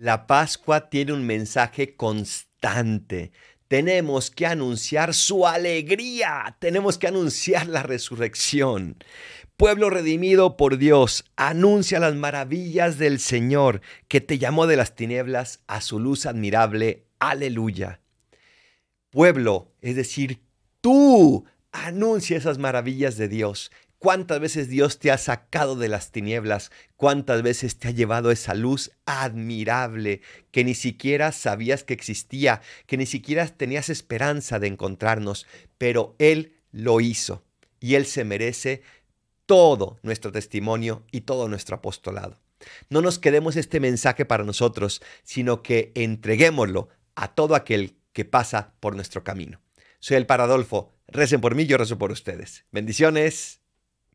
La Pascua tiene un mensaje constante. Tenemos que anunciar su alegría, tenemos que anunciar la resurrección. Pueblo redimido por Dios, anuncia las maravillas del Señor que te llamó de las tinieblas a su luz admirable. Aleluya. Pueblo, es decir, tú anuncia esas maravillas de Dios. ¿Cuántas veces Dios te ha sacado de las tinieblas? ¿Cuántas veces te ha llevado esa luz admirable que ni siquiera sabías que existía, que ni siquiera tenías esperanza de encontrarnos? Pero Él lo hizo y Él se merece todo nuestro testimonio y todo nuestro apostolado. No nos quedemos este mensaje para nosotros, sino que entreguémoslo a todo aquel que pasa por nuestro camino. Soy el Paradolfo. Recen por mí, yo rezo por ustedes. Bendiciones.